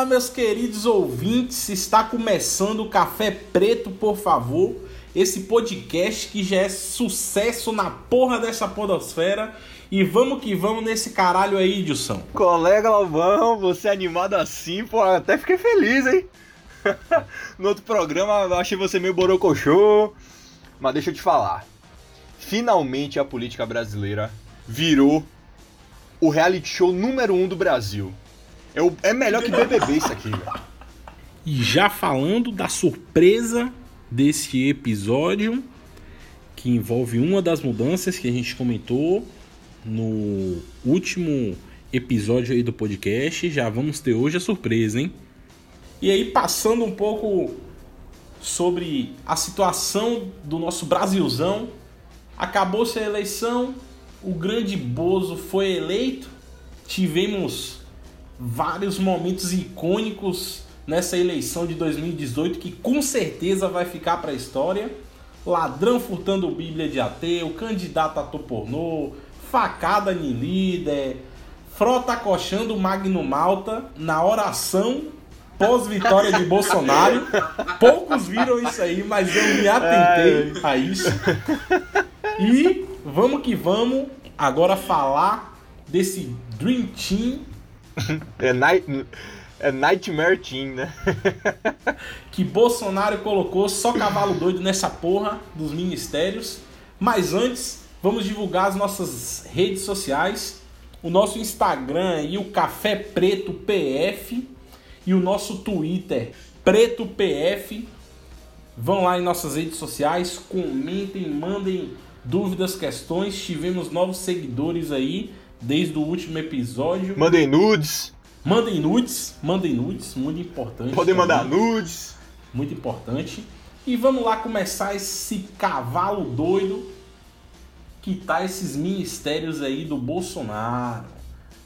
Fala, meus queridos ouvintes, está começando o Café Preto, por favor. Esse podcast que já é sucesso na porra dessa podosfera. E vamos que vamos nesse caralho aí, Dilson. Colega Galvão, você é animado assim, pô, até fiquei feliz, hein? no outro programa achei você meio borocochô. Mas deixa eu te falar. Finalmente a política brasileira virou o reality show número um do Brasil. É, o, é melhor que BBB isso aqui, velho. E já falando da surpresa desse episódio, que envolve uma das mudanças que a gente comentou no último episódio aí do podcast, já vamos ter hoje a surpresa, hein? E aí passando um pouco sobre a situação do nosso Brasilzão, acabou-se a eleição, o grande Bozo foi eleito, tivemos vários momentos icônicos nessa eleição de 2018 que com certeza vai ficar para a história. Ladrão furtando Bíblia de ateu, candidato a pornô, facada em líder, frota acochando Magno Malta na oração pós-vitória de Bolsonaro. Poucos viram isso aí, mas eu me atentei a isso. E vamos que vamos agora falar desse Dream Team é, night, é Nightmare Team, né? que Bolsonaro colocou só cavalo doido nessa porra dos ministérios. Mas antes, vamos divulgar as nossas redes sociais. O nosso Instagram e o Café Preto PF e o nosso Twitter Preto PF. Vão lá em nossas redes sociais, comentem, mandem dúvidas, questões. Tivemos novos seguidores aí desde o último episódio. Mandem nudes. Mandem nudes, mandem nudes, muito importante. Podem mandar nudes. Muito importante. E vamos lá começar esse cavalo doido que tá esses ministérios aí do Bolsonaro.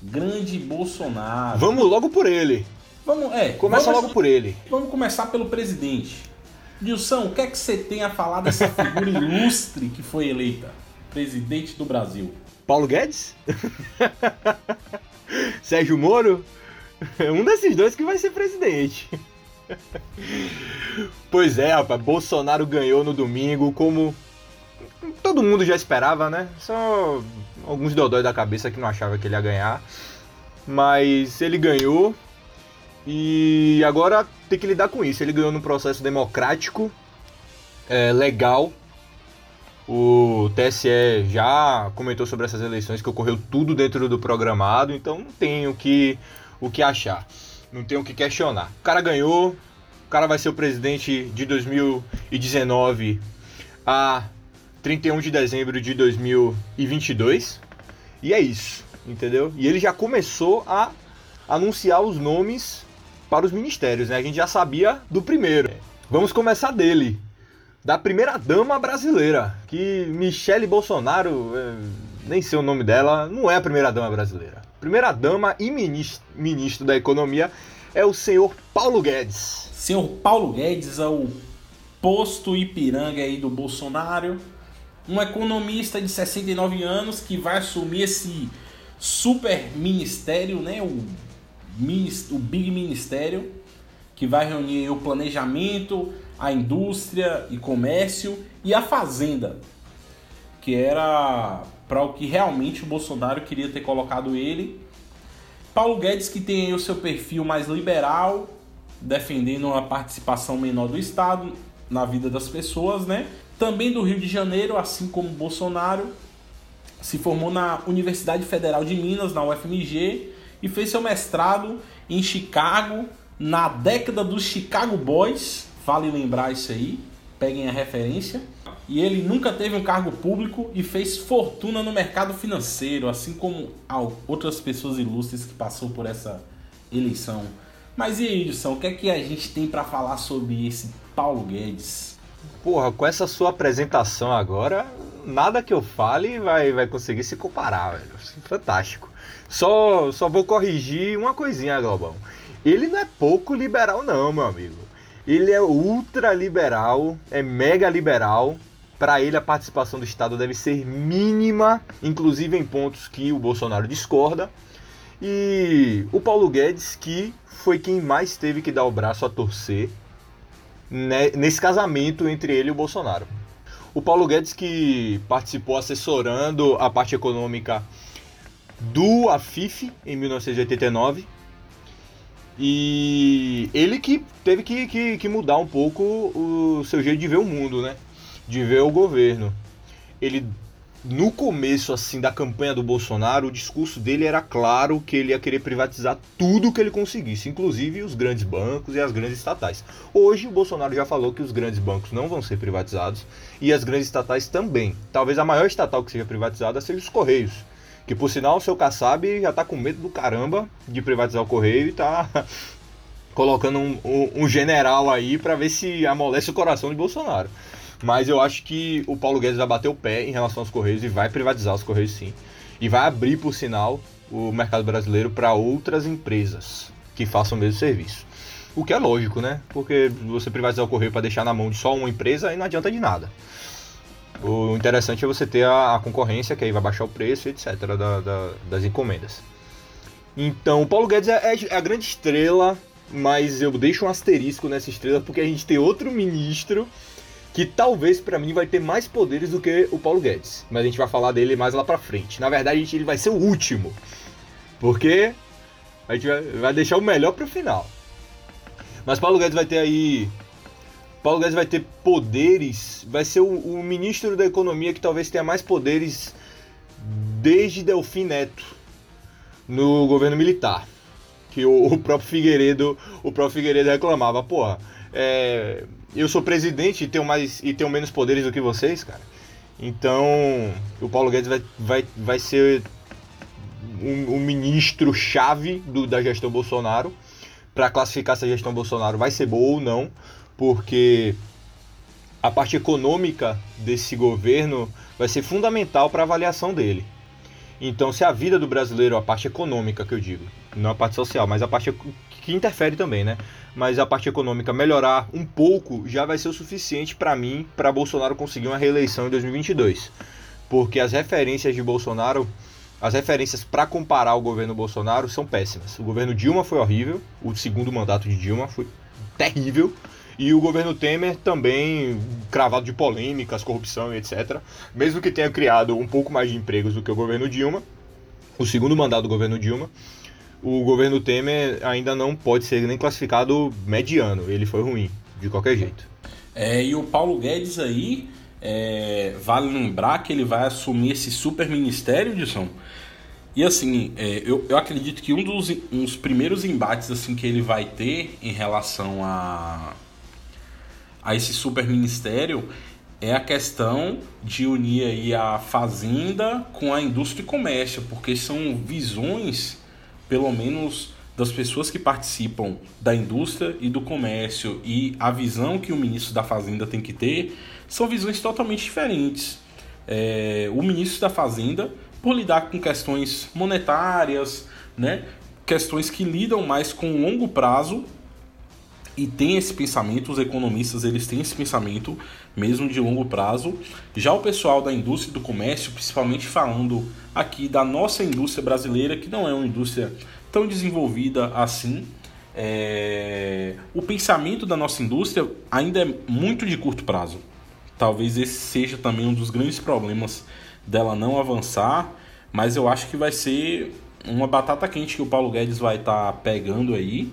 Grande Bolsonaro. Vamos logo por ele. Vamos, é. Começa vamos, logo por ele. Vamos começar pelo presidente. Dilson, o que é que você tem a falar dessa figura ilustre que foi eleita presidente do Brasil? Paulo Guedes? Sérgio Moro? Um desses dois que vai ser presidente. Pois é, rapaz, Bolsonaro ganhou no domingo, como todo mundo já esperava, né? Só alguns dodóis da cabeça que não achava que ele ia ganhar. Mas ele ganhou e agora tem que lidar com isso. Ele ganhou no processo democrático, é, legal, o TSE já comentou sobre essas eleições que ocorreu tudo dentro do programado, então não tem o que, o que achar, não tem o que questionar. O cara ganhou, o cara vai ser o presidente de 2019 a 31 de dezembro de 2022, e é isso, entendeu? E ele já começou a anunciar os nomes para os ministérios, né? A gente já sabia do primeiro. Vamos começar dele, da primeira dama brasileira, que Michele Bolsonaro, é, nem sei o nome dela, não é a primeira dama brasileira. Primeira dama e ministro, ministro da Economia é o senhor Paulo Guedes. Senhor Paulo Guedes é o posto Ipiranga aí do Bolsonaro, um economista de 69 anos que vai assumir esse super ministério, né, o, o Big Ministério, que vai reunir o planejamento, a indústria e comércio e a fazenda, que era para o que realmente o Bolsonaro queria ter colocado ele. Paulo Guedes, que tem o seu perfil mais liberal, defendendo uma participação menor do Estado na vida das pessoas, né? Também do Rio de Janeiro, assim como Bolsonaro, se formou na Universidade Federal de Minas, na UFMG, e fez seu mestrado em Chicago, na década dos Chicago Boys, Vale lembrar isso aí, peguem a referência. E ele nunca teve um cargo público e fez fortuna no mercado financeiro, assim como outras pessoas ilustres que passou por essa eleição. Mas e aí, Edson, o que é que a gente tem para falar sobre esse Paulo Guedes? Porra, com essa sua apresentação agora, nada que eu fale vai, vai conseguir se comparar, velho. Fantástico. Só, só vou corrigir uma coisinha, Globão. Ele não é pouco liberal, não, meu amigo. Ele é ultra liberal, é mega liberal. Para ele, a participação do Estado deve ser mínima, inclusive em pontos que o Bolsonaro discorda. E o Paulo Guedes, que foi quem mais teve que dar o braço a torcer né, nesse casamento entre ele e o Bolsonaro. O Paulo Guedes, que participou assessorando a parte econômica do AFIF em 1989. E ele que teve que, que, que, mudar um pouco o seu jeito de ver o mundo, né? De ver o governo. Ele no começo assim da campanha do Bolsonaro, o discurso dele era claro que ele ia querer privatizar tudo que ele conseguisse, inclusive os grandes bancos e as grandes estatais. Hoje o Bolsonaro já falou que os grandes bancos não vão ser privatizados e as grandes estatais também. Talvez a maior estatal que seja privatizada seja os Correios. Que por sinal o seu Kassab já tá com medo do caramba de privatizar o Correio e tá colocando um, um, um general aí para ver se amolece o coração de Bolsonaro. Mas eu acho que o Paulo Guedes vai bater o pé em relação aos Correios e vai privatizar os Correios sim. E vai abrir, por sinal, o mercado brasileiro para outras empresas que façam o mesmo serviço. O que é lógico, né? Porque você privatizar o correio para deixar na mão de só uma empresa, aí não adianta de nada. O interessante é você ter a, a concorrência, que aí vai baixar o preço, etc., da, da, das encomendas. Então, o Paulo Guedes é, é, a grande estrela, mas eu deixo um asterisco nessa estrela porque a gente tem outro ministro que talvez para mim vai ter mais poderes do que o Paulo Guedes. Mas a gente vai falar dele mais lá pra frente. Na verdade, ele vai ser o último. Porque a gente vai, vai deixar o melhor pro final. Mas Paulo Guedes vai ter aí. Paulo Guedes vai ter poderes. Vai ser o, o ministro da economia que talvez tenha mais poderes desde Delfim Neto no governo militar. Que o, o próprio Figueiredo. O próprio Figueiredo reclamava, porra. É, eu sou presidente e tenho, mais, e tenho menos poderes do que vocês, cara. Então, o Paulo Guedes vai, vai, vai ser um, um ministro-chave da gestão Bolsonaro. Para classificar se a gestão Bolsonaro vai ser boa ou não, porque a parte econômica desse governo vai ser fundamental para a avaliação dele. Então, se a vida do brasileiro, a parte econômica que eu digo, não a parte social, mas a parte que interfere também, né? Mas a parte econômica melhorar um pouco já vai ser o suficiente para mim, para Bolsonaro conseguir uma reeleição em 2022. Porque as referências de Bolsonaro, as referências para comparar o governo Bolsonaro são péssimas. O governo Dilma foi horrível, o segundo mandato de Dilma foi terrível. E o governo Temer também cravado de polêmicas, corrupção e etc. Mesmo que tenha criado um pouco mais de empregos do que o governo Dilma, o segundo mandato do governo Dilma, o governo Temer ainda não pode ser nem classificado mediano. Ele foi ruim, de qualquer jeito. É, e o Paulo Guedes aí, é, vale lembrar que ele vai assumir esse super ministério, Edson. E assim, é, eu, eu acredito que um dos, um primeiros embates assim que ele vai ter em relação a, a esse super ministério é a questão de unir aí a fazenda com a indústria e comércio, porque são visões pelo menos das pessoas que participam da indústria e do comércio e a visão que o ministro da Fazenda tem que ter são visões totalmente diferentes. É, o ministro da Fazenda, por lidar com questões monetárias, né, questões que lidam mais com o longo prazo e tem esse pensamento, os economistas eles têm esse pensamento mesmo de longo prazo. Já o pessoal da indústria do comércio, principalmente falando aqui da nossa indústria brasileira, que não é uma indústria tão desenvolvida assim, é... o pensamento da nossa indústria ainda é muito de curto prazo. Talvez esse seja também um dos grandes problemas dela não avançar, mas eu acho que vai ser uma batata quente que o Paulo Guedes vai estar tá pegando aí,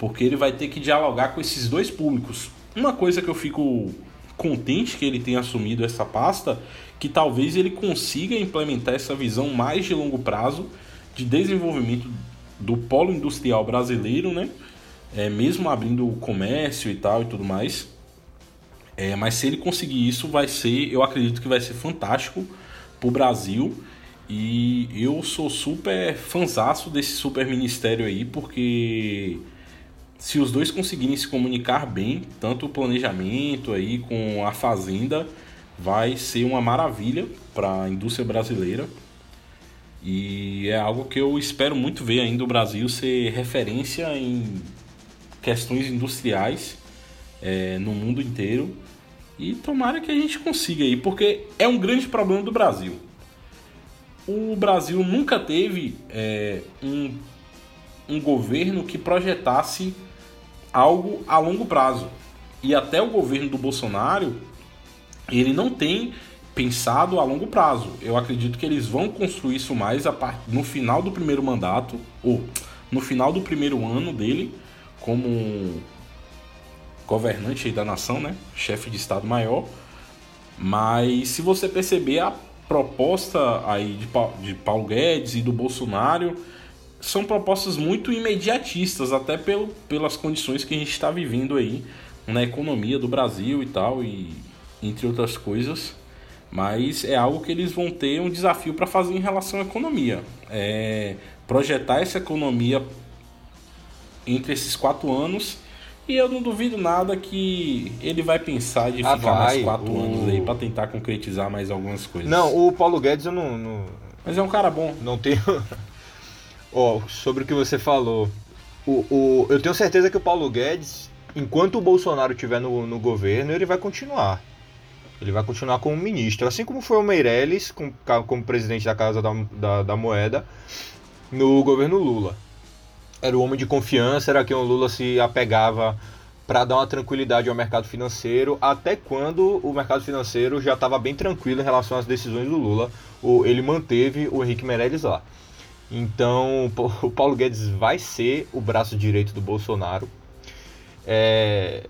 porque ele vai ter que dialogar com esses dois públicos. Uma coisa que eu fico contente que ele tenha assumido essa pasta, que talvez ele consiga implementar essa visão mais de longo prazo de desenvolvimento do polo industrial brasileiro, né? É, mesmo abrindo o comércio e tal e tudo mais. É, mas se ele conseguir isso, vai ser, eu acredito que vai ser fantástico para o Brasil. E eu sou super fanzaço desse super ministério aí, porque se os dois conseguirem se comunicar bem, tanto o planejamento aí com a fazenda, vai ser uma maravilha para a indústria brasileira. E é algo que eu espero muito ver ainda o Brasil ser referência em questões industriais é, no mundo inteiro. E tomara que a gente consiga aí, porque é um grande problema do Brasil. o Brasil nunca teve é, um, um governo que projetasse algo a longo prazo. E até o governo do Bolsonaro, ele não tem pensado a longo prazo. Eu acredito que eles vão construir isso mais no final do primeiro mandato, ou no final do primeiro ano dele, como governante da nação, né? chefe de Estado-Maior. Mas se você perceber a proposta aí de Paulo Guedes e do Bolsonaro, são propostas muito imediatistas, até pelo, pelas condições que a gente está vivendo aí na economia do Brasil e tal, e entre outras coisas. Mas é algo que eles vão ter um desafio para fazer em relação à economia. É projetar essa economia entre esses quatro anos. E eu não duvido nada que ele vai pensar de ah, ficar vai. mais quatro o... anos aí para tentar concretizar mais algumas coisas. Não, o Paulo Guedes eu não. não... Mas é um cara bom. Não tenho. Ó, oh, sobre o que você falou. O, o, eu tenho certeza que o Paulo Guedes, enquanto o Bolsonaro estiver no, no governo, ele vai continuar. Ele vai continuar como ministro, assim como foi o Meirelles como, como presidente da Casa da, da, da, Moeda no governo Lula. Era o homem de confiança, era quem o Lula se apegava para dar uma tranquilidade ao mercado financeiro, até quando o mercado financeiro já estava bem tranquilo em relação às decisões do Lula. Ele manteve o Henrique Meirelles lá. Então, o Paulo Guedes vai ser o braço direito do Bolsonaro. É,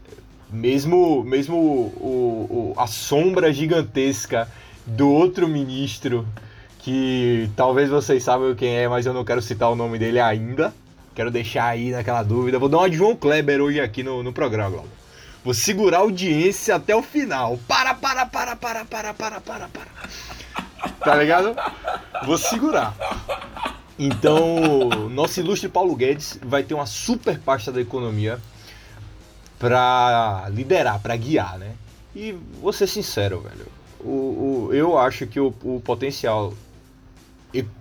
mesmo mesmo o, o, a sombra gigantesca do outro ministro, que talvez vocês saibam quem é, mas eu não quero citar o nome dele ainda. Quero deixar aí naquela dúvida. Vou dar uma de João Kleber hoje aqui no, no programa, Glauco. Vou segurar a audiência até o final. Para, para, para, para, para, para, para, para. Tá ligado? Vou segurar. Então, nosso ilustre Paulo Guedes vai ter uma super pasta da economia para liderar, para guiar, né? E vou ser sincero, velho. O, o, eu acho que o, o potencial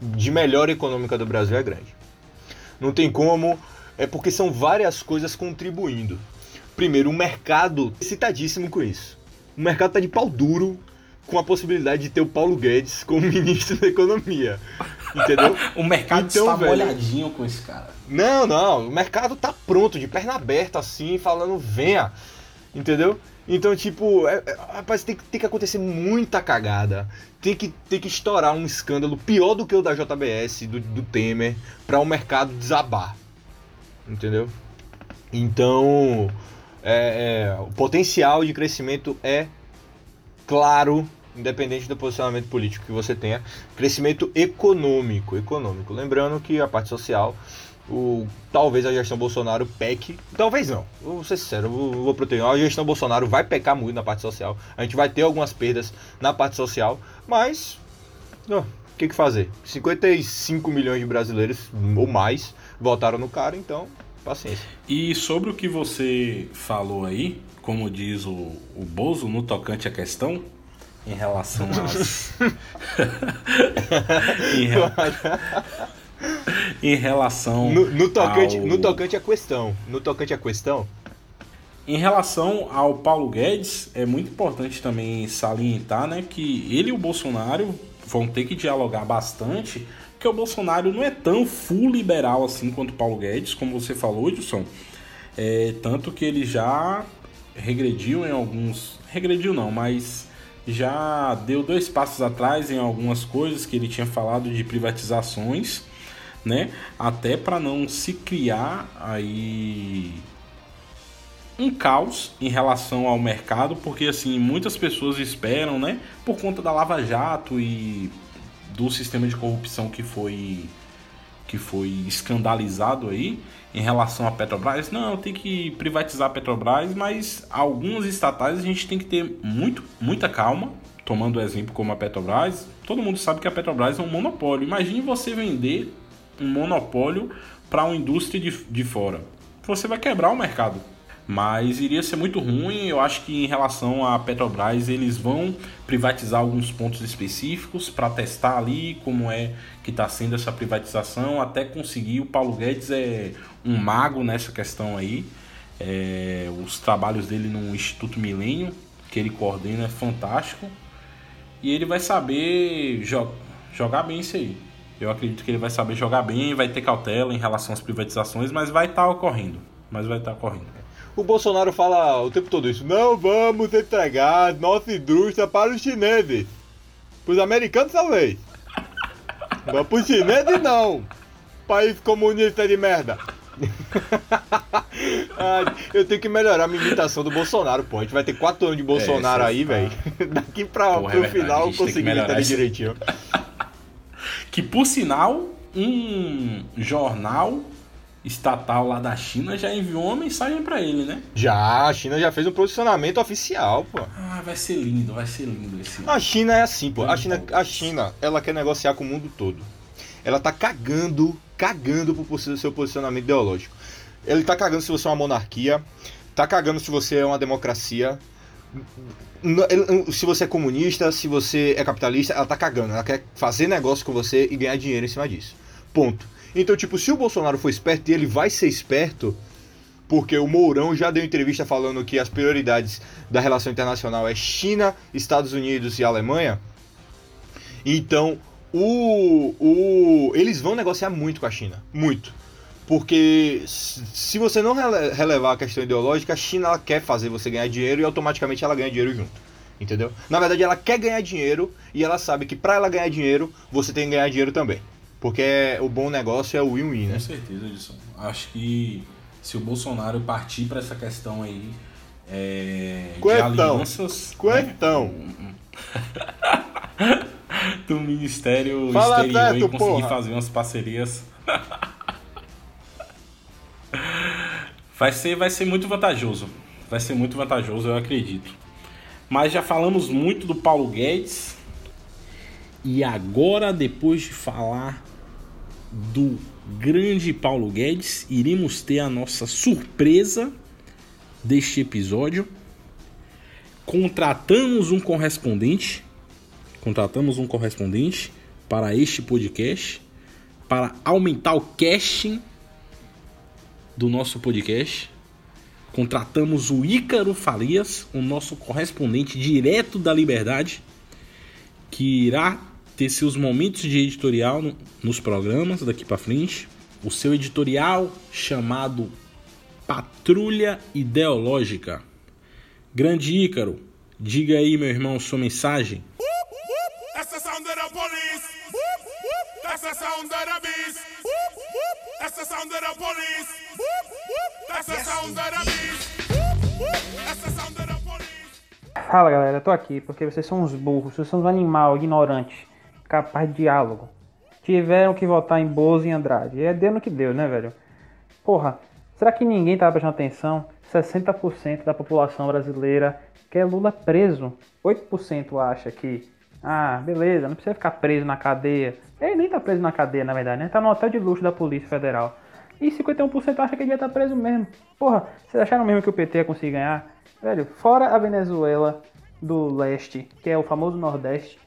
de melhora econômica do Brasil é grande. Não tem como, é porque são várias coisas contribuindo. Primeiro, o mercado excitadíssimo com isso. O mercado tá de pau duro com a possibilidade de ter o Paulo Guedes como ministro da Economia. Entendeu? o mercado então, está velho, molhadinho com esse cara. Não, não. O mercado tá pronto, de perna aberta, assim, falando, venha. Entendeu? Então, tipo, é, é, rapaz, tem, tem que acontecer muita cagada. Tem que, tem que estourar um escândalo pior do que o da JBS, do, do Temer, para o mercado desabar. Entendeu? Então, é, é, o potencial de crescimento é claro independente do posicionamento político que você tenha, crescimento econômico, econômico. Lembrando que a parte social, o, talvez a gestão Bolsonaro peque, talvez não, vou ser sincero, vou, vou proteger, a gestão Bolsonaro vai pecar muito na parte social, a gente vai ter algumas perdas na parte social, mas, o que, que fazer? 55 milhões de brasileiros, ou mais, votaram no cara, então, paciência. E sobre o que você falou aí, como diz o, o Bozo no tocante à questão, em relação às. em, re... em, relação. No, no, tocante, ao... no tocante à questão. No tocante à questão. Em relação ao Paulo Guedes, é muito importante também salientar né, que ele e o Bolsonaro vão ter que dialogar bastante, porque o Bolsonaro não é tão full liberal assim quanto o Paulo Guedes, como você falou, Edson. É, tanto que ele já regrediu em alguns. Regrediu não, mas já deu dois passos atrás em algumas coisas que ele tinha falado de privatizações, né? Até para não se criar aí um caos em relação ao mercado, porque assim, muitas pessoas esperam, né, por conta da Lava Jato e do sistema de corrupção que foi que foi escandalizado aí em relação à Petrobras. Não, tem que privatizar a Petrobras, mas algumas estatais a gente tem que ter muito, muita calma. Tomando o exemplo como a Petrobras, todo mundo sabe que a Petrobras é um monopólio. Imagine você vender um monopólio para uma indústria de, de fora. Você vai quebrar o mercado mas iria ser muito ruim. Eu acho que em relação à Petrobras, eles vão privatizar alguns pontos específicos para testar ali como é que está sendo essa privatização, até conseguir. O Paulo Guedes é um mago nessa questão aí. É, os trabalhos dele no Instituto Milênio, que ele coordena, é fantástico. E ele vai saber jogar bem isso aí. Eu acredito que ele vai saber jogar bem, vai ter cautela em relação às privatizações, mas vai estar tá ocorrendo. Mas vai estar tá ocorrendo. O Bolsonaro fala o tempo todo isso. Não vamos entregar nossa indústria para os chineses. Para os americanos talvez. Mas para os chineses não. País comunista de merda. eu tenho que melhorar a minha imitação do Bolsonaro, pô. A gente vai ter quatro anos de Bolsonaro é, aí, velho. Daqui pra, Porra, pro é final eu consegui imitar direitinho. Que por sinal, um jornal estatal lá da China já enviou uma mensagem para ele, né? Já, a China já fez um posicionamento oficial, pô. Ah, vai ser lindo, vai ser lindo esse. A China é assim, pô. A China, a China, ela quer negociar com o mundo todo. Ela tá cagando, cagando pro seu posicionamento ideológico. Ele tá cagando se você é uma monarquia, tá cagando se você é uma democracia, se você é comunista, se você é capitalista, ela tá cagando. Ela quer fazer negócio com você e ganhar dinheiro em cima disso. Ponto. Então, tipo, se o Bolsonaro for esperto e ele vai ser esperto, porque o Mourão já deu entrevista falando que as prioridades da relação internacional é China, Estados Unidos e Alemanha. Então, o, o, eles vão negociar muito com a China. Muito. Porque se você não relevar a questão ideológica, a China ela quer fazer você ganhar dinheiro e automaticamente ela ganha dinheiro junto. Entendeu? Na verdade, ela quer ganhar dinheiro e ela sabe que para ela ganhar dinheiro, você tem que ganhar dinheiro também. Porque o bom negócio é o win-win, né? Com certeza, Edson. Acho que se o Bolsonaro partir para essa questão aí é, de alianças... Quentão! Né? do Ministério Fala Exterior certo, e conseguir porra. fazer umas parcerias... vai, ser, vai ser muito vantajoso. Vai ser muito vantajoso, eu acredito. Mas já falamos muito do Paulo Guedes. E agora, depois de falar do grande Paulo Guedes, iremos ter a nossa surpresa deste episódio. Contratamos um correspondente, contratamos um correspondente para este podcast, para aumentar o casting do nosso podcast. Contratamos o Ícaro Farias, o nosso correspondente direto da Liberdade, que irá ter seus momentos de editorial nos programas daqui para frente. O seu editorial chamado Patrulha Ideológica. Grande Ícaro, diga aí, meu irmão, sua mensagem. Fala galera, tô aqui porque vocês são uns burros, vocês são uns animal ignorante capaz de diálogo. Tiveram que votar em Bozo e Andrade. É deu no que deu, né, velho? Porra, será que ninguém tá prestando atenção? 60% da população brasileira quer Lula preso. 8% acha que, ah, beleza, não precisa ficar preso na cadeia. Ele nem tá preso na cadeia, na verdade, né? Tá no hotel de luxo da Polícia Federal. E 51% acha que ele devia estar tá preso mesmo. Porra, vocês acharam mesmo que o PT ia conseguir ganhar? Velho, fora a Venezuela do leste, que é o famoso Nordeste,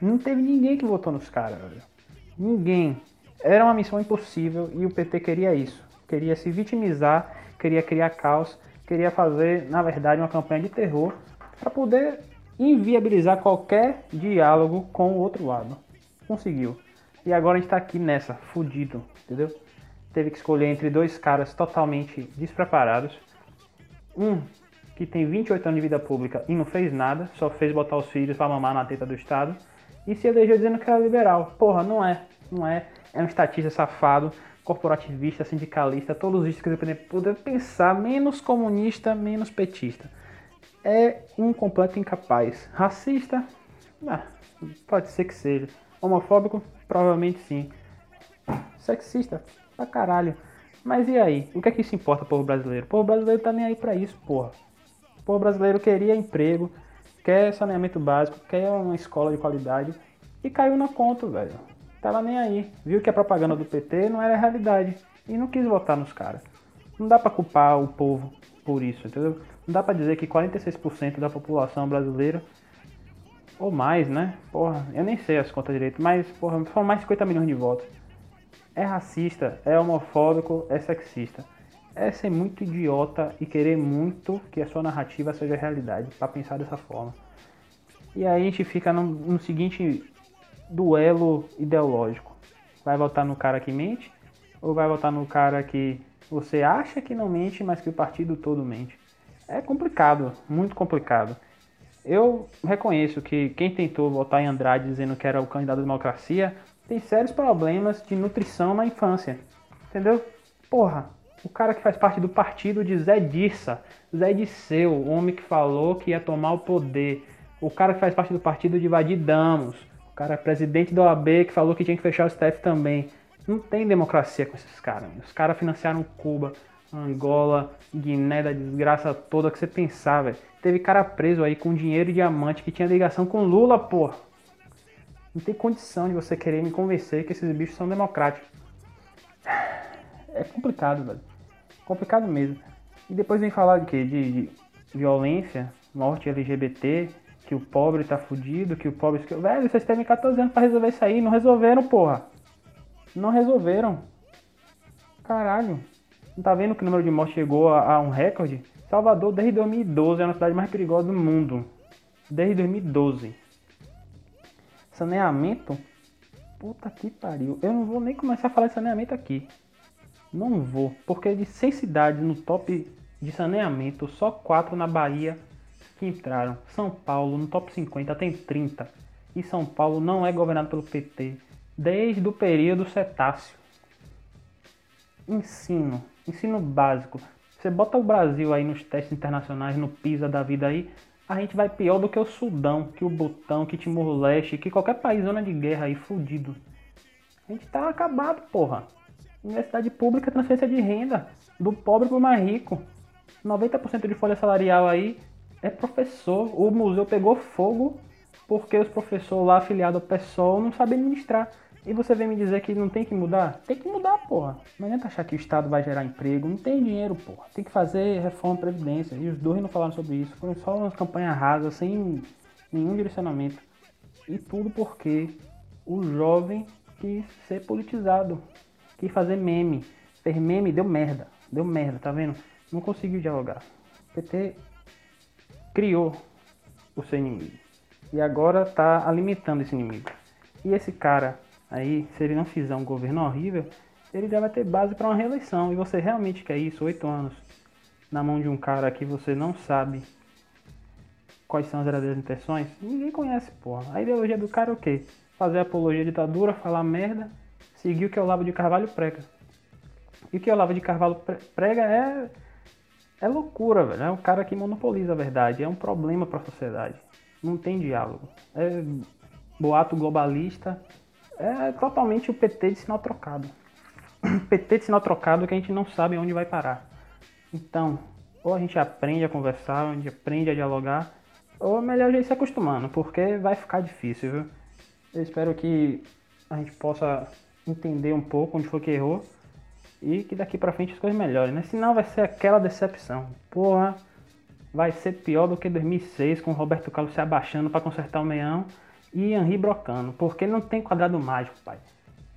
não teve ninguém que votou nos caras, velho. Ninguém. Era uma missão impossível e o PT queria isso. Queria se vitimizar, queria criar caos, queria fazer, na verdade, uma campanha de terror para poder inviabilizar qualquer diálogo com o outro lado. Conseguiu. E agora a gente tá aqui nessa, fudido, entendeu? Teve que escolher entre dois caras totalmente despreparados. Um que tem 28 anos de vida pública e não fez nada, só fez botar os filhos para mamar na teta do Estado e se elegeu dizendo que era liberal. Porra, não é, não é. É um estatista safado, corporativista, sindicalista, todos os que você poder pensar, menos comunista, menos petista. É um completo incapaz. Racista? Ah, pode ser que seja. Homofóbico? Provavelmente sim. Sexista? Pra caralho. Mas e aí? O que é que isso importa, povo brasileiro? O povo brasileiro tá nem aí pra isso, porra. O povo brasileiro queria emprego, quer saneamento básico, quer uma escola de qualidade e caiu na conta, velho. Tava nem aí. Viu que a propaganda do PT não era realidade e não quis votar nos caras. Não dá para culpar o povo por isso, entendeu? Não dá para dizer que 46% da população brasileira ou mais, né? Porra, eu nem sei as contas direito, mas porra, foram mais de 50 milhões de votos. É racista, é homofóbico, é sexista é ser muito idiota e querer muito que a sua narrativa seja realidade, para pensar dessa forma. E aí a gente fica no, no seguinte duelo ideológico. Vai votar no cara que mente ou vai votar no cara que você acha que não mente, mas que o partido todo mente? É complicado, muito complicado. Eu reconheço que quem tentou votar em Andrade dizendo que era o candidato da democracia tem sérios problemas de nutrição na infância. Entendeu? Porra, o cara que faz parte do partido de Zé Dirça, Zé Disseu, o homem que falou que ia tomar o poder. O cara que faz parte do partido de Vadir Damos, o cara é presidente da OAB que falou que tinha que fechar o STF também. Não tem democracia com esses caras. Os caras financiaram Cuba, Angola, Guiné, da desgraça toda que você pensar, velho. Teve cara preso aí com dinheiro e diamante que tinha ligação com Lula, porra. Não tem condição de você querer me convencer que esses bichos são democráticos. É complicado, velho. Complicado mesmo. E depois vem falar de quê? De, de violência, morte LGBT, que o pobre tá fudido, que o pobre. Velho, vocês têm 14 anos pra resolver isso aí. Não resolveram, porra. Não resolveram. Caralho. Não tá vendo que o número de mortes chegou a, a um recorde? Salvador, desde 2012, é a cidade mais perigosa do mundo. Desde 2012. Saneamento? Puta que pariu. Eu não vou nem começar a falar de saneamento aqui. Não vou, porque de 100 cidades no top de saneamento, só 4 na Bahia que entraram. São Paulo no top 50 tem 30. E São Paulo não é governado pelo PT desde o período cetáceo. Ensino, ensino básico. Você bota o Brasil aí nos testes internacionais, no PISA da vida aí, a gente vai pior do que o Sudão, que o Butão, que Timor-Leste, que qualquer país zona de guerra aí, fudido. A gente tá acabado, porra. Universidade pública, transferência de renda, do pobre pro mais rico. 90% de folha salarial aí é professor. O museu pegou fogo porque os professores lá afiliados ao PSOL não sabem administrar. E você vem me dizer que não tem que mudar? Tem que mudar, porra. Não adianta achar que o Estado vai gerar emprego. Não tem dinheiro, porra. Tem que fazer reforma previdência. E os dois não falaram sobre isso. Foram só umas campanhas rasas, sem nenhum direcionamento. E tudo porque o jovem quis ser politizado. Quis fazer meme. Fez meme, deu merda. Deu merda, tá vendo? Não conseguiu dialogar. O PT criou o seu inimigo. E agora tá alimentando esse inimigo. E esse cara aí, se ele não fizer um governo horrível, ele já vai ter base para uma reeleição. E você realmente quer isso? Oito anos na mão de um cara que você não sabe quais são as verdadeiras intenções? Ninguém conhece, porra. A ideologia do cara é o quê? Fazer apologia à ditadura, falar merda, seguir o que o Olavo de Carvalho prega. E o que o Olavo de Carvalho prega é é loucura, velho. É um cara que monopoliza a verdade. É um problema para a sociedade. Não tem diálogo. É boato globalista é totalmente o PT de sinal trocado. PT de sinal trocado que a gente não sabe onde vai parar. Então, ou a gente aprende a conversar, ou a gente aprende a dialogar, ou é melhor a gente se acostumando, porque vai ficar difícil, viu? Eu espero que a gente possa entender um pouco onde foi que errou e que daqui pra frente as coisas melhorem, né? Senão vai ser aquela decepção. Porra, vai ser pior do que 2006 com o Roberto Carlos se abaixando para consertar o meião e Henri brocando, porque não tem quadrado mágico, pai.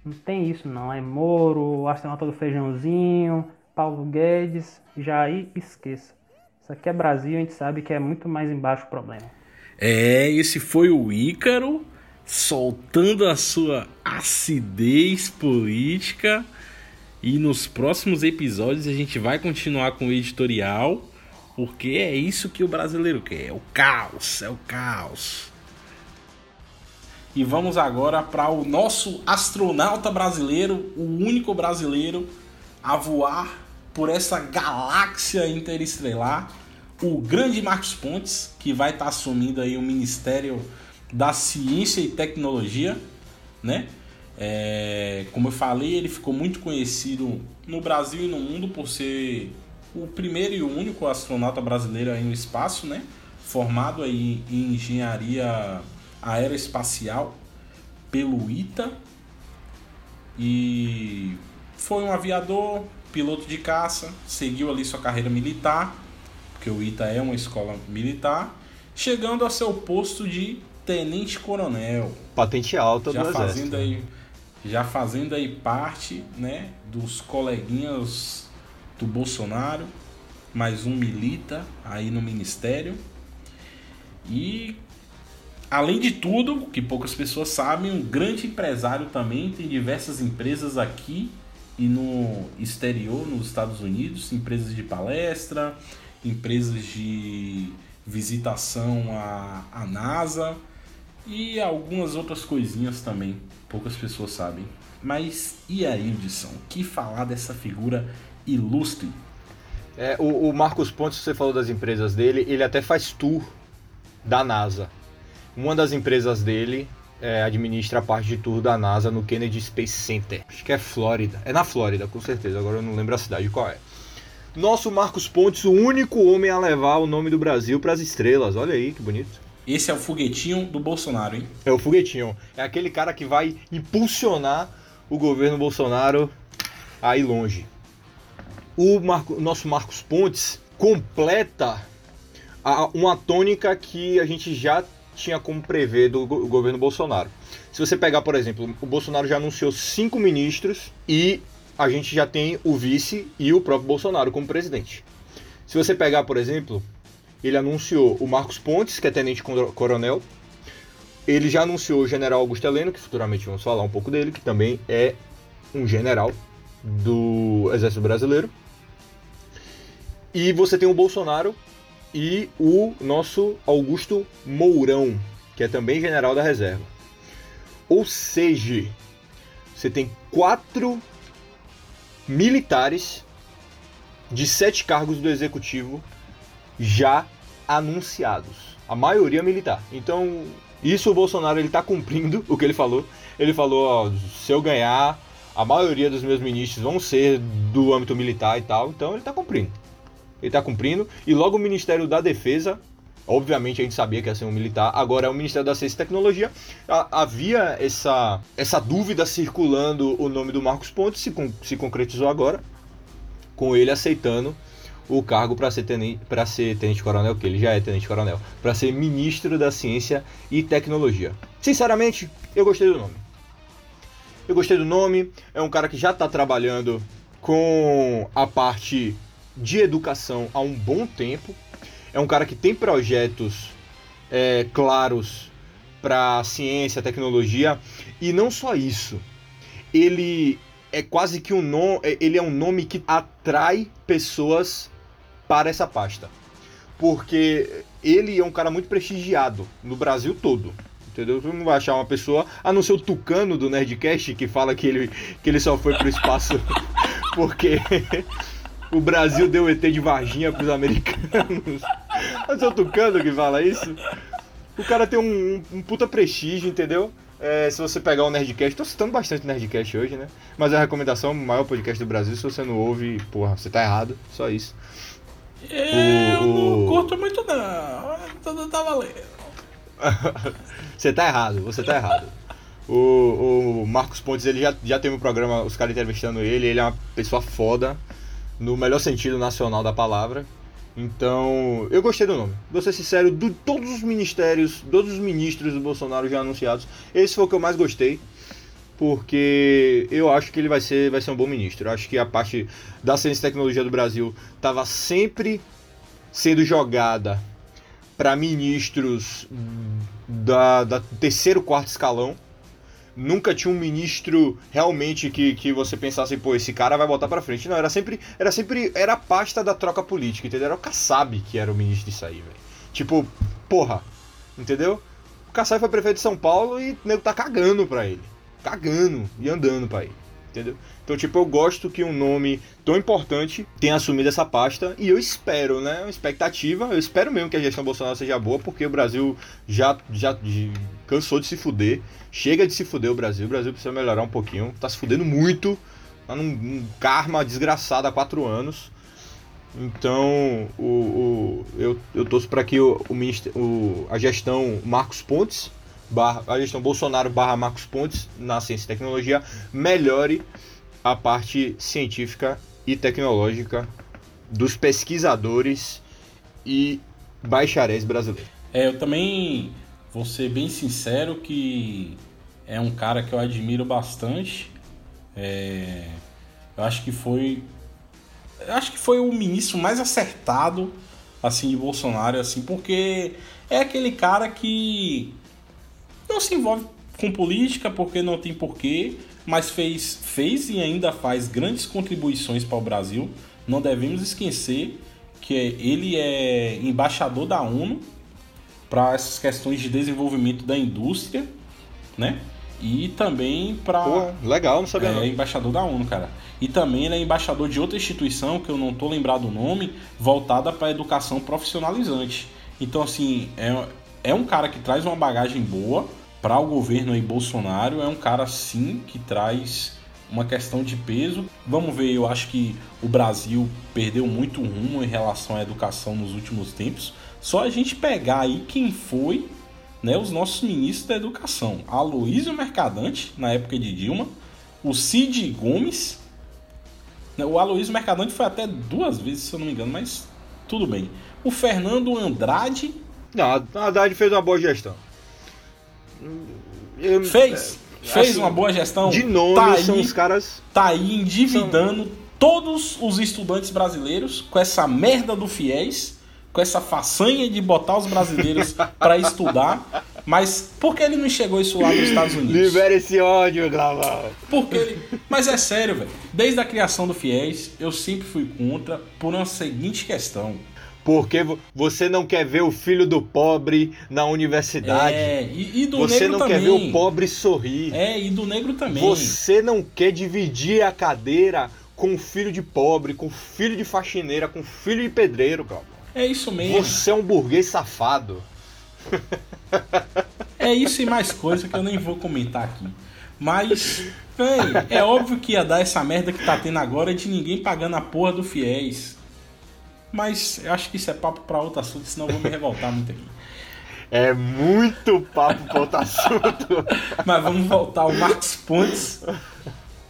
Não tem isso não, é Moro, astronauta do feijãozinho, Paulo Guedes, aí esqueça. Isso aqui é Brasil, a gente sabe que é muito mais embaixo o problema. É, esse foi o Ícaro soltando a sua acidez política. E nos próximos episódios a gente vai continuar com o editorial, porque é isso que o brasileiro quer, é o caos, é o caos. E vamos agora para o nosso astronauta brasileiro, o único brasileiro a voar por essa galáxia interestelar, o grande Marcos Pontes, que vai estar tá assumindo aí o Ministério da Ciência e Tecnologia, né? É, como eu falei, ele ficou muito conhecido no Brasil e no mundo por ser o primeiro e único astronauta brasileiro aí no espaço, né? Formado aí em engenharia aeroespacial pelo ITA e foi um aviador, piloto de caça, seguiu ali sua carreira militar, porque o ITA é uma escola militar, chegando a seu posto de tenente coronel. Patente alta já do fazendo exército. aí já fazendo aí parte, né, dos coleguinhas do Bolsonaro, mais um milita aí no ministério. E além de tudo, que poucas pessoas sabem, um grande empresário também, tem diversas empresas aqui e no exterior, nos Estados Unidos, empresas de palestra, empresas de visitação à, à NASA e algumas outras coisinhas também, poucas pessoas sabem. Mas e aí? O que falar dessa figura ilustre? É, o, o Marcos Pontes, você falou das empresas dele, ele até faz tour da NASA. Uma das empresas dele é, administra a parte de tour da NASA no Kennedy Space Center. Acho que é Flórida. É na Flórida, com certeza. Agora eu não lembro a cidade qual é. Nosso Marcos Pontes, o único homem a levar o nome do Brasil para as estrelas. Olha aí que bonito. Esse é o foguetinho do Bolsonaro, hein? É o foguetinho. É aquele cara que vai impulsionar o governo Bolsonaro aí longe. O Marco, nosso Marcos Pontes completa a, uma tônica que a gente já tinha como prever do go governo Bolsonaro. Se você pegar, por exemplo, o Bolsonaro já anunciou cinco ministros e a gente já tem o vice e o próprio Bolsonaro como presidente. Se você pegar, por exemplo, ele anunciou o Marcos Pontes, que é tenente coronel. Ele já anunciou o general Augusto Heleno, que futuramente vamos falar um pouco dele, que também é um general do Exército Brasileiro. E você tem o Bolsonaro e o nosso Augusto Mourão, que é também general da reserva. Ou seja, você tem quatro militares de sete cargos do executivo já anunciados. A maioria militar. Então, isso o Bolsonaro ele está cumprindo o que ele falou. Ele falou, ó, se eu ganhar, a maioria dos meus ministros vão ser do âmbito militar e tal. Então, ele está cumprindo. Ele está cumprindo. E logo o Ministério da Defesa, obviamente a gente sabia que ia ser um militar, agora é o Ministério da Ciência e Tecnologia. Havia essa, essa dúvida circulando o nome do Marcos Pontes, se, se concretizou agora, com ele aceitando o cargo para ser tenente, para ser tenente coronel, que ele já é tenente coronel, para ser ministro da Ciência e Tecnologia. Sinceramente, eu gostei do nome. Eu gostei do nome, é um cara que já está trabalhando com a parte de educação há um bom tempo. É um cara que tem projetos é, claros para ciência, tecnologia e não só isso. Ele é quase que um nome, é, ele é um nome que atrai pessoas para essa pasta. Porque ele é um cara muito prestigiado no Brasil todo. Entendeu? Tu não vai achar uma pessoa, a não ser o Tucano do Nerdcast, que fala que ele, que ele só foi pro espaço porque o Brasil deu ET de Varginha pros americanos. É o Tucano que fala isso. O cara tem um, um puta prestígio, entendeu? É, se você pegar o Nerdcast, tô citando bastante o Nerdcast hoje, né? Mas é a recomendação, o maior podcast do Brasil, se você não ouve, porra, você tá errado, só isso. Eu o, não curto muito não. Tudo tá valendo. você tá errado, você tá errado. O, o Marcos Pontes, ele já, já teve um programa, os caras entrevistando ele, ele é uma pessoa foda, no melhor sentido nacional da palavra. Então, eu gostei do nome. Vou ser sincero, de todos os ministérios, todos os ministros do Bolsonaro já anunciados, esse foi o que eu mais gostei porque eu acho que ele vai ser, vai ser um bom ministro. Eu acho que a parte da ciência e tecnologia do Brasil estava sempre sendo jogada para ministros da, da terceiro, quarto escalão. Nunca tinha um ministro realmente que, que você pensasse, pô, esse cara vai botar para frente. Não, era sempre, era sempre, era a pasta da troca política, entendeu? Era o Kassab que era o ministro disso aí, velho. Tipo, porra, entendeu? O Kassab foi prefeito de São Paulo e o nego tá cagando pra ele cagando e andando para ir. Entendeu? Então, tipo, eu gosto que um nome tão importante tenha assumido essa pasta e eu espero, né? Uma expectativa, eu espero mesmo que a gestão Bolsonaro seja boa, porque o Brasil já, já, cansou de se fuder. Chega de se fuder o Brasil, o Brasil precisa melhorar um pouquinho. Tá se fudendo muito, tá num, num karma desgraçado há quatro anos. Então, o, o, eu, eu torço para que o, o, o, a gestão Marcos Pontes barra, a gestão Bolsonaro barra Marcos Pontes na ciência e tecnologia melhore a parte científica e tecnológica dos pesquisadores e bacharéis brasileiros. É, eu também vou ser bem sincero que é um cara que eu admiro bastante. É, eu acho que foi acho que foi o ministro mais acertado assim de Bolsonaro assim, porque é aquele cara que não se envolve com política porque não tem porquê, mas fez, fez e ainda faz grandes contribuições para o Brasil. Não devemos esquecer que ele é embaixador da ONU para essas questões de desenvolvimento da indústria, né? E também para. Legal, não sabia. É não. embaixador da ONU, cara. E também ele é embaixador de outra instituição, que eu não tô lembrado o nome, voltada para educação profissionalizante. Então, assim, é, é um cara que traz uma bagagem boa para o governo aí Bolsonaro. É um cara, sim, que traz uma questão de peso. Vamos ver, eu acho que o Brasil perdeu muito rumo em relação à educação nos últimos tempos. Só a gente pegar aí quem foi né, os nossos ministros da educação. Aloysio Mercadante, na época de Dilma, o Cid Gomes. né, O Aloysio Mercadante foi até duas vezes, se eu não me engano, mas tudo bem. O Fernando Andrade Não, a fez uma boa gestão. Eu- fez, fez assim, uma boa gestão. De nome, tá são aí, os caras. tá aí endividando todos os estudantes brasileiros com essa merda do FIES, com essa façanha de botar os brasileiros para estudar. Mas por que ele não enxergou isso lá nos Estados Unidos? Libera esse ódio, Glavão. Porque ele... Mas é sério, velho. Desde a criação do FIES, eu sempre fui contra por uma seguinte questão. Porque vo- você não quer ver o filho do pobre na universidade. É, e, e do você negro não também. quer ver o pobre sorrir. É, e do negro também. Você não quer dividir a cadeira com o filho de pobre, com o filho de faxineira, com o filho de pedreiro, Glavão. É isso mesmo. Você é um burguês safado. É isso e mais coisa que eu nem vou comentar aqui. Mas, véi, é óbvio que ia dar essa merda que tá tendo agora de ninguém pagando a porra do fiéis. Mas eu acho que isso é papo pra outro assunto, senão eu vou me revoltar muito aqui. É muito papo pra outro assunto. Mas vamos voltar ao Marcos Pontes.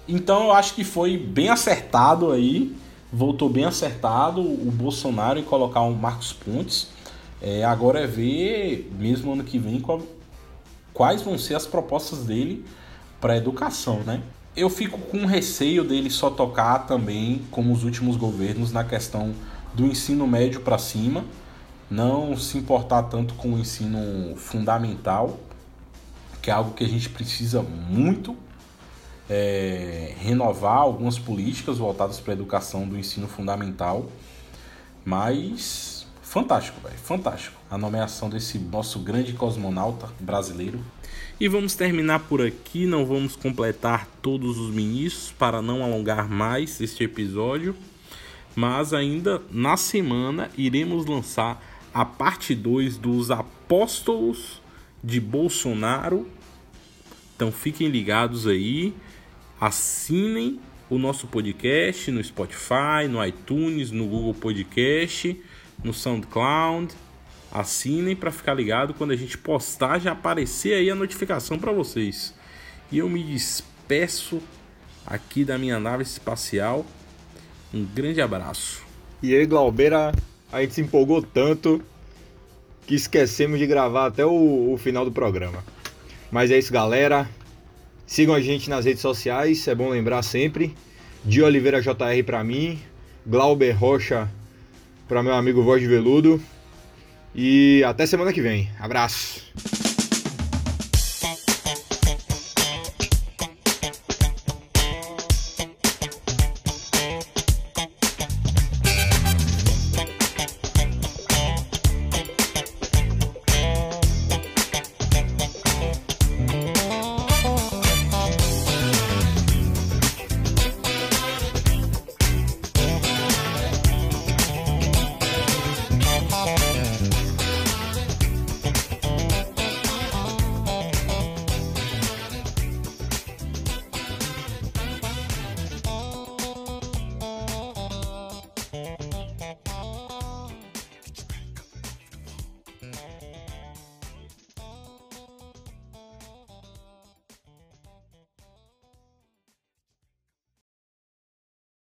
Então eu acho que foi bem acertado aí. Voltou bem acertado o Bolsonaro em colocar o Marcos Pontes. É, agora é ver, mesmo ano que vem, qual- quais vão ser as propostas dele para educação, né? Eu fico com receio dele só tocar também, como os últimos governos, na questão do ensino médio para cima, não se importar tanto com o ensino fundamental, que é algo que a gente precisa muito é, renovar algumas políticas voltadas para a educação do ensino fundamental. Mas fantástico, velho, fantástico a nomeação desse nosso grande cosmonauta brasileiro. E vamos terminar por aqui, não vamos completar todos os ministros para não alongar mais este episódio, mas ainda na semana iremos lançar a parte 2 dos apóstolos de Bolsonaro. Então fiquem ligados aí, assinem o nosso podcast no Spotify, no iTunes, no Google Podcast, no SoundCloud. Assinem para ficar ligado quando a gente postar já aparecer aí a notificação para vocês. E eu me despeço aqui da minha nave espacial. Um grande abraço. E aí, Glaubeira, a gente se empolgou tanto que esquecemos de gravar até o, o final do programa. Mas é isso, galera. Sigam a gente nas redes sociais, é bom lembrar sempre. De Oliveira JR pra mim, Glauber Rocha pra meu amigo Voz de Veludo. E até semana que vem. Abraço.